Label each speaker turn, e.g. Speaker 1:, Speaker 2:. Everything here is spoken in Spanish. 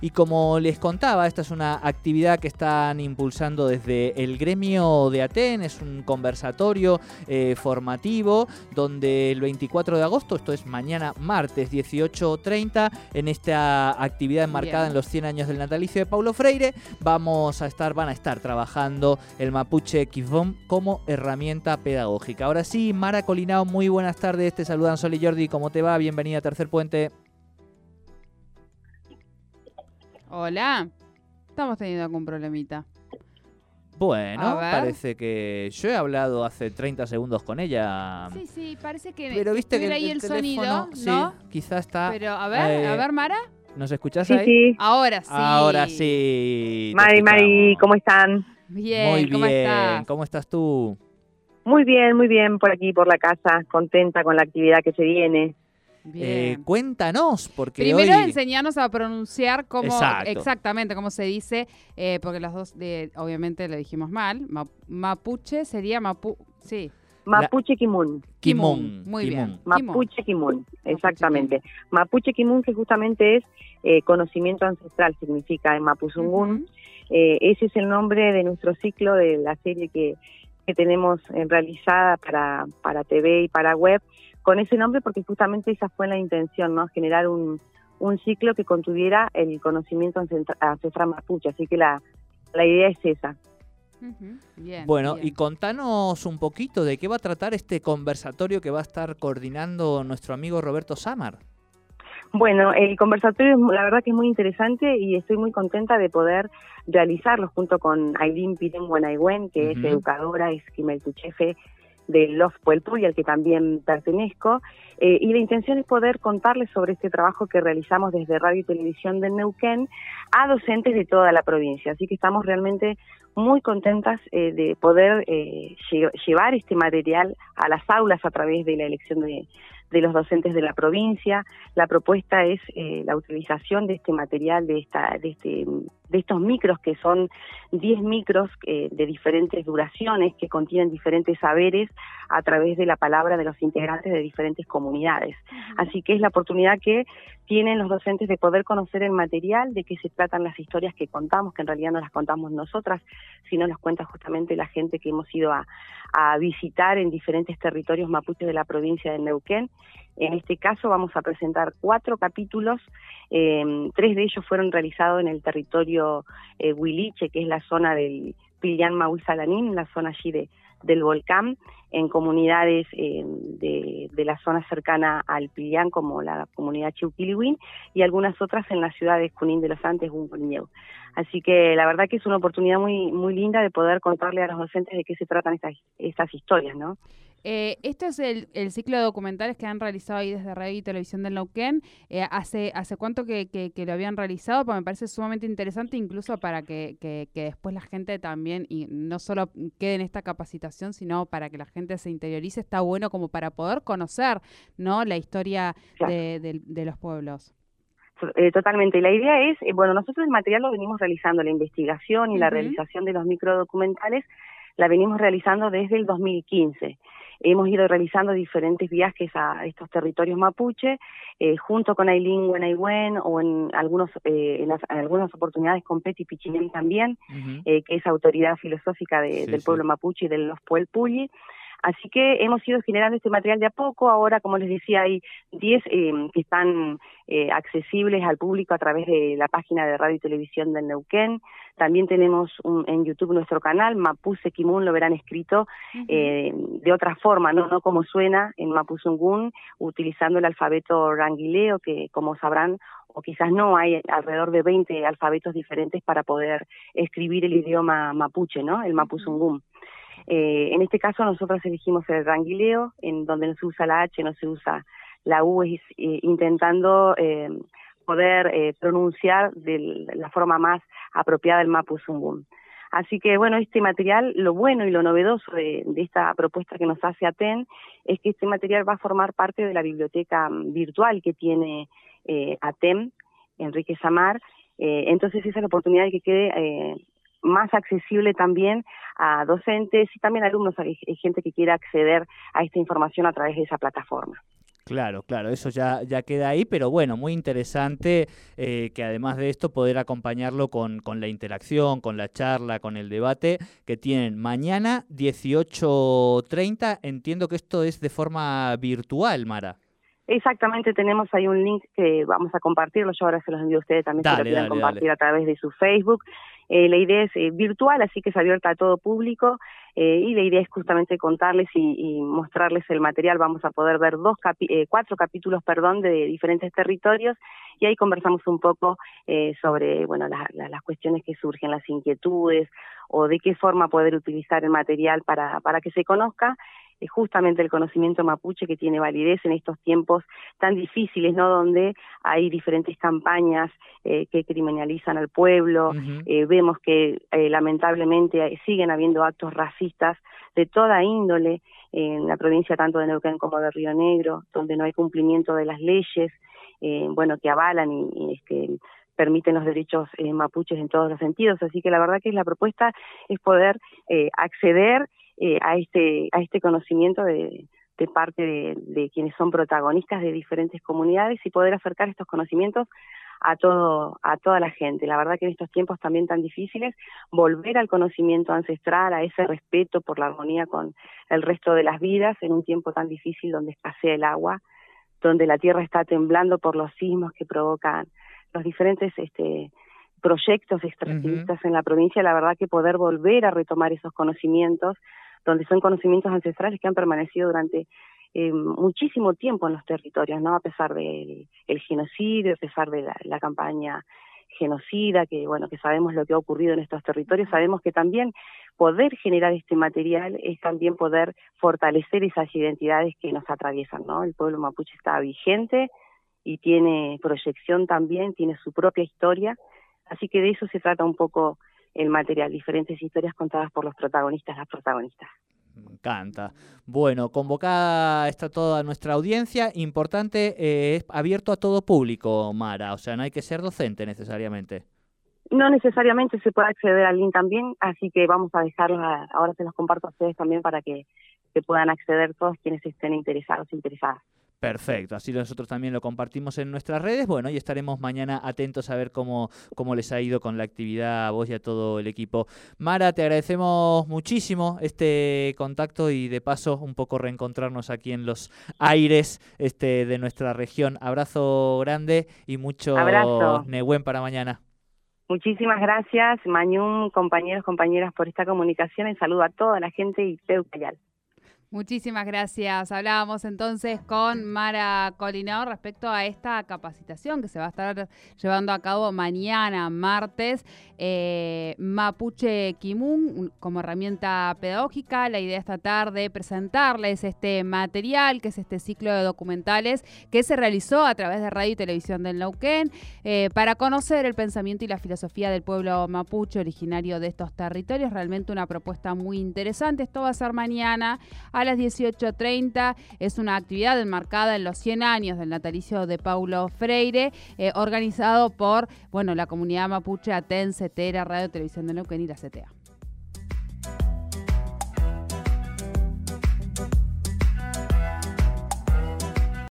Speaker 1: Y como les contaba, esta es una actividad que están impulsando desde el gremio de Aten, es un conversatorio eh, formativo donde el 24 de agosto, esto es mañana martes 18.30, en esta actividad enmarcada en los 100 años del natalicio de Paulo Freire, vamos a estar, van a estar trabajando el mapuche Kifom como herramienta pedagógica. Ahora sí, Mara Colinao, muy buenas tardes, te saludan Sol y Jordi, ¿cómo te va? Bienvenida a Tercer Puente.
Speaker 2: Hola. Estamos teniendo algún problemita.
Speaker 1: Bueno, parece que yo he hablado hace 30 segundos con ella.
Speaker 2: Sí, sí, parece que
Speaker 1: Pero viste que
Speaker 2: ahí el, sonido,
Speaker 1: sí, quizá está.
Speaker 2: Pero a ver, a
Speaker 1: eh,
Speaker 2: ver, Mara.
Speaker 1: ¿Nos escuchás
Speaker 3: sí,
Speaker 1: ahí?
Speaker 3: Sí.
Speaker 2: Ahora sí.
Speaker 1: Ahora sí.
Speaker 3: Mari, Mari, ¿cómo están?
Speaker 2: Bien,
Speaker 1: muy
Speaker 2: ¿cómo
Speaker 1: bien.
Speaker 2: estás?
Speaker 1: ¿Cómo estás tú?
Speaker 3: Muy bien, muy bien por aquí, por la casa, contenta con la actividad que se viene.
Speaker 1: Eh, cuéntanos, porque
Speaker 2: Primero
Speaker 1: hoy...
Speaker 2: enseñarnos a pronunciar como
Speaker 1: Exacto.
Speaker 2: exactamente cómo se dice, eh, porque las dos, de, obviamente, le dijimos mal. Ma- mapuche sería mapu, sí.
Speaker 3: Mapuche Kimun.
Speaker 1: Kimun.
Speaker 2: Muy
Speaker 1: Kimun.
Speaker 2: bien.
Speaker 3: Mapuche Kimun, exactamente. Mapuche Kimun, que justamente es eh, conocimiento ancestral, significa en Mapuzungún. Eh, ese es el nombre de nuestro ciclo de la serie que, que tenemos eh, realizada para, para TV y para web, con ese nombre porque justamente esa fue la intención, ¿no? Generar un, un ciclo que contuviera el conocimiento ancestra- ancestral mapuche, así que la, la idea es esa.
Speaker 2: Bien.
Speaker 1: Bueno,
Speaker 2: bien.
Speaker 1: y contanos un poquito de qué va a tratar este conversatorio que va a estar coordinando nuestro amigo Roberto Samar.
Speaker 3: Bueno, el conversatorio es la verdad que es muy interesante y estoy muy contenta de poder realizarlo junto con Aileen Pirén Buenayuen, que es
Speaker 1: Ujú.
Speaker 3: educadora, es Chefe del Love Puelpuy, al que también pertenezco. Eh, y la intención es poder contarles sobre este trabajo que realizamos desde Radio y Televisión del Neuquén a docentes de toda la provincia. Así que estamos realmente muy contentas eh, de poder eh, lle- llevar este material a las aulas a través de la elección de, de los docentes de la provincia. La propuesta es la utilización de este material, de esta, de este, de estos micros que son 10 micros eh, de diferentes duraciones que contienen diferentes saberes a través de la palabra de los integrantes de diferentes comunidades. Así que es la oportunidad que tienen los docentes de poder conocer el material, de qué se tratan las historias que contamos, que en realidad no las contamos nosotras, sino las cuenta justamente la gente que hemos ido a, a visitar en diferentes territorios mapuches de la provincia de Neuquén. En este caso vamos a presentar cuatro capítulos, eh, tres de ellos fueron realizados en el territorio eh, Huiliche, que es la zona del Pillán Mahuizalanín, la zona allí de, del volcán, en comunidades eh, de, de la zona cercana al Pillán, como la comunidad Chiuquilihuín, y algunas otras en la ciudad de Junín de los Andes, Hunconieu. Así que la verdad que es una oportunidad muy muy linda de poder contarle a los docentes de qué se tratan estas, estas historias, ¿no?
Speaker 2: Eh, este es el, el ciclo de documentales que han realizado ahí desde Radio y Televisión del Neuquén. Eh, ¿hace, ¿Hace cuánto que, que- que lo habían realizado? Porque me parece sumamente interesante, incluso para que, después la gente también, y no solo quede en esta capacitación, sino para que la gente se interiorice, está bueno como para poder conocer ¿no? la historia
Speaker 3: Claro.
Speaker 2: de, de- de los pueblos.
Speaker 3: Eh, totalmente. La idea es, eh, bueno, nosotros el material lo venimos realizando, la investigación y la realización de los microdocumentales la venimos realizando desde el 2015. Hemos ido realizando diferentes viajes a estos territorios mapuche, eh, junto con Aileen Buenayuen o en, algunos, eh, en, las- en algunas oportunidades con Peti Pichinen también, eh, que es autoridad filosófica de-
Speaker 1: Sí,
Speaker 3: del
Speaker 1: sí.
Speaker 3: pueblo mapuche y de los Puelpulli. Así que hemos ido generando este material de a poco. Ahora, como les decía, hay 10 eh, que están eh, accesibles al público a través de la página de Radio y Televisión del Neuquén. También tenemos un- en YouTube nuestro canal, Mapuse Kimun, lo verán escrito eh, de otra forma, ¿no? no como suena en Mapuzungún, utilizando el alfabeto ranguileo, que como sabrán, o quizás no, hay alrededor de 20 alfabetos diferentes para poder escribir el idioma mapuche, ¿no? El Mapuzungún. Eh, en este caso nosotros elegimos el ranguileo, en donde no se usa la H, no se usa la U, es, eh, intentando eh, poder eh, pronunciar de la forma más apropiada el Mapuzungún. Así que bueno, este material, lo bueno y lo novedoso de, esta propuesta que nos hace ATEN es que este material va a formar parte de la biblioteca mm, virtual que tiene eh, ATEM, Enrique Samar. Eh, entonces esa es la oportunidad de que quede eh, más accesible también a docentes y también alumnos, hay, hay gente que quiera acceder a esta información a través de esa plataforma.
Speaker 1: Claro, claro, eso ya, ya queda ahí, pero bueno, muy interesante eh, que además de esto poder acompañarlo con, con, la interacción, con la charla, con el debate que tienen mañana 18.30. Entiendo que esto es de forma virtual, Mara.
Speaker 3: Exactamente, tenemos ahí un link que vamos a compartirlo, yo ahora se los envío a ustedes también si lo quieren compartir a través de su Facebook. Eh, la idea es eh, virtual, así que es abierta a todo público eh, y la idea es justamente contarles y, mostrarles el material. Vamos a poder ver dos cuatro capítulos, perdón, de diferentes territorios y ahí conversamos un poco sobre, bueno, las cuestiones que surgen, las inquietudes o de qué forma poder utilizar el material para, para que se conozca es justamente el conocimiento mapuche que tiene validez en estos tiempos tan difíciles, ¿no? Donde hay diferentes campañas eh, que criminalizan al pueblo, eh, vemos que eh, lamentablemente siguen habiendo actos racistas de toda índole en la provincia tanto de Neuquén como de Río Negro, donde no hay cumplimiento de las leyes, bueno, que avalan y, y este, permiten los derechos mapuches en todos los sentidos. Así que la verdad que la propuesta es poder acceder eh, a este a este conocimiento de, de parte de, de, quienes son protagonistas de diferentes comunidades y poder acercar estos conocimientos a todo a toda la gente. La verdad que en estos tiempos también tan difíciles volver al conocimiento ancestral, a ese respeto por la armonía con el resto de las vidas en un tiempo tan difícil donde escasea el agua, donde la tierra está temblando por los sismos que provocan los diferentes este proyectos extractivistas en la provincia, la verdad que poder volver a retomar esos conocimientos donde son conocimientos ancestrales que han permanecido durante eh, muchísimo tiempo en los territorios, ¿no? A pesar del el genocidio, a pesar de la, campaña genocida, que bueno, que sabemos lo que ha ocurrido en estos territorios, sabemos que también poder generar este material es también poder fortalecer esas identidades que nos atraviesan, ¿no? El pueblo mapuche está vigente y tiene proyección también, tiene su propia historia, así que de eso se trata un poco el material, diferentes historias contadas por los protagonistas, las protagonistas.
Speaker 1: Me encanta. Bueno, convocada está toda nuestra audiencia. Importante, eh, es abierto a todo público, Mara. O sea, no hay que ser docente necesariamente.
Speaker 3: No necesariamente se puede acceder al link también, así que vamos a dejarlos, ahora se los comparto a ustedes también para que, que puedan acceder todos quienes estén interesados, interesadas.
Speaker 1: Perfecto, así nosotros también lo compartimos en nuestras redes. Bueno, y estaremos mañana atentos a ver cómo, cómo les ha ido con la actividad a vos y a todo el equipo. Mara, te agradecemos muchísimo este contacto y de paso un poco reencontrarnos aquí en los aires este, de nuestra región. Abrazo grande y mucho
Speaker 3: Abrazo.
Speaker 1: Nehuen para mañana.
Speaker 3: Muchísimas gracias, Mañún, compañeros, compañeras, por esta comunicación. Y saludo a toda la gente y Teucayal.
Speaker 2: Muchísimas gracias. Hablábamos entonces con Mara Colinao respecto a esta capacitación que se va a estar llevando a cabo mañana, martes, eh, Mapuche Kimun como herramienta pedagógica. La idea esta tarde presentarles este material, que es este ciclo de documentales que se realizó a través de radio y televisión del Nauquén, eh, para conocer el pensamiento y la filosofía del pueblo mapuche originario de estos territorios. Realmente una propuesta muy interesante. Esto va a ser mañana a las 18.30. Es una actividad enmarcada en los 100 años del natalicio de Paulo Freire, eh, organizado por bueno, la comunidad mapuche Aten, CETERA, Radio Televisión de Neuquén y la CTA.